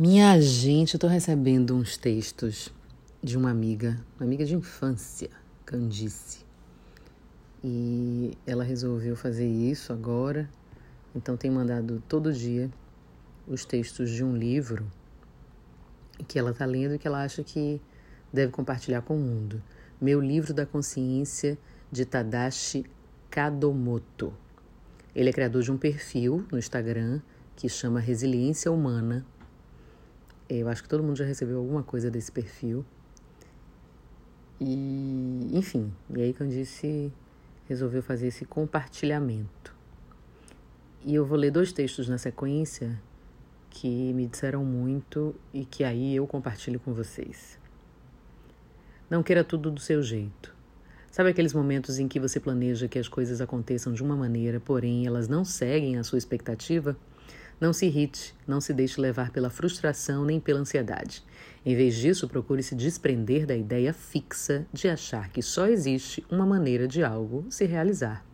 Minha gente, eu tô recebendo uns textos de uma amiga, uma amiga de infância, Candice. E ela resolveu fazer isso agora, então tem mandado todo dia os textos de um livro que ela tá lendo e que ela acha que deve compartilhar com o mundo. Meu livro da consciência de Tadashi Kadomoto. Ele é criador de um perfil no Instagram que chama Resiliência Humana eu acho que todo mundo já recebeu alguma coisa desse perfil. E, enfim, e aí Candice resolveu fazer esse compartilhamento. E eu vou ler dois textos na sequência que me disseram muito e que aí eu compartilho com vocês. Não queira tudo do seu jeito. Sabe aqueles momentos em que você planeja que as coisas aconteçam de uma maneira, porém elas não seguem a sua expectativa? Não se irrite, não se deixe levar pela frustração nem pela ansiedade. Em vez disso, procure se desprender da ideia fixa de achar que só existe uma maneira de algo se realizar.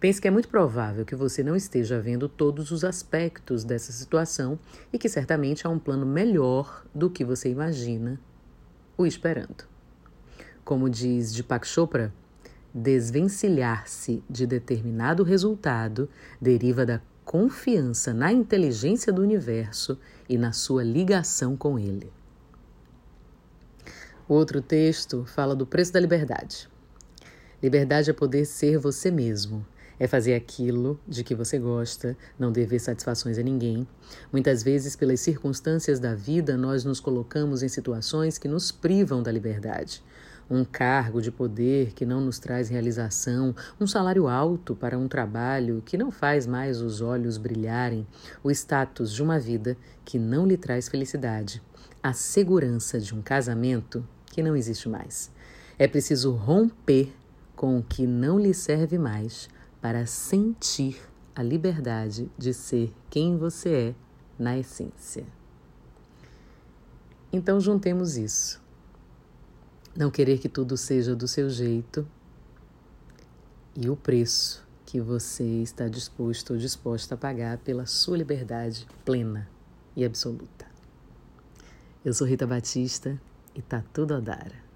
Pense que é muito provável que você não esteja vendo todos os aspectos dessa situação e que certamente há um plano melhor do que você imagina o esperando. Como diz Deepak Chopra, desvencilhar-se de determinado resultado deriva da confiança na inteligência do universo e na sua ligação com ele. O outro texto fala do preço da liberdade. Liberdade é poder ser você mesmo, é fazer aquilo de que você gosta, não dever satisfações a ninguém. Muitas vezes, pelas circunstâncias da vida, nós nos colocamos em situações que nos privam da liberdade um cargo de poder que não nos traz realização, um salário alto para um trabalho que não faz mais os olhos brilharem, o status de uma vida que não lhe traz felicidade, a segurança de um casamento que não existe mais. É preciso romper com o que não lhe serve mais para sentir a liberdade de ser quem você é na essência. Então, juntemos isso não querer que tudo seja do seu jeito e o preço que você está disposto ou disposta a pagar pela sua liberdade plena e absoluta. Eu sou Rita Batista e tá tudo a dar.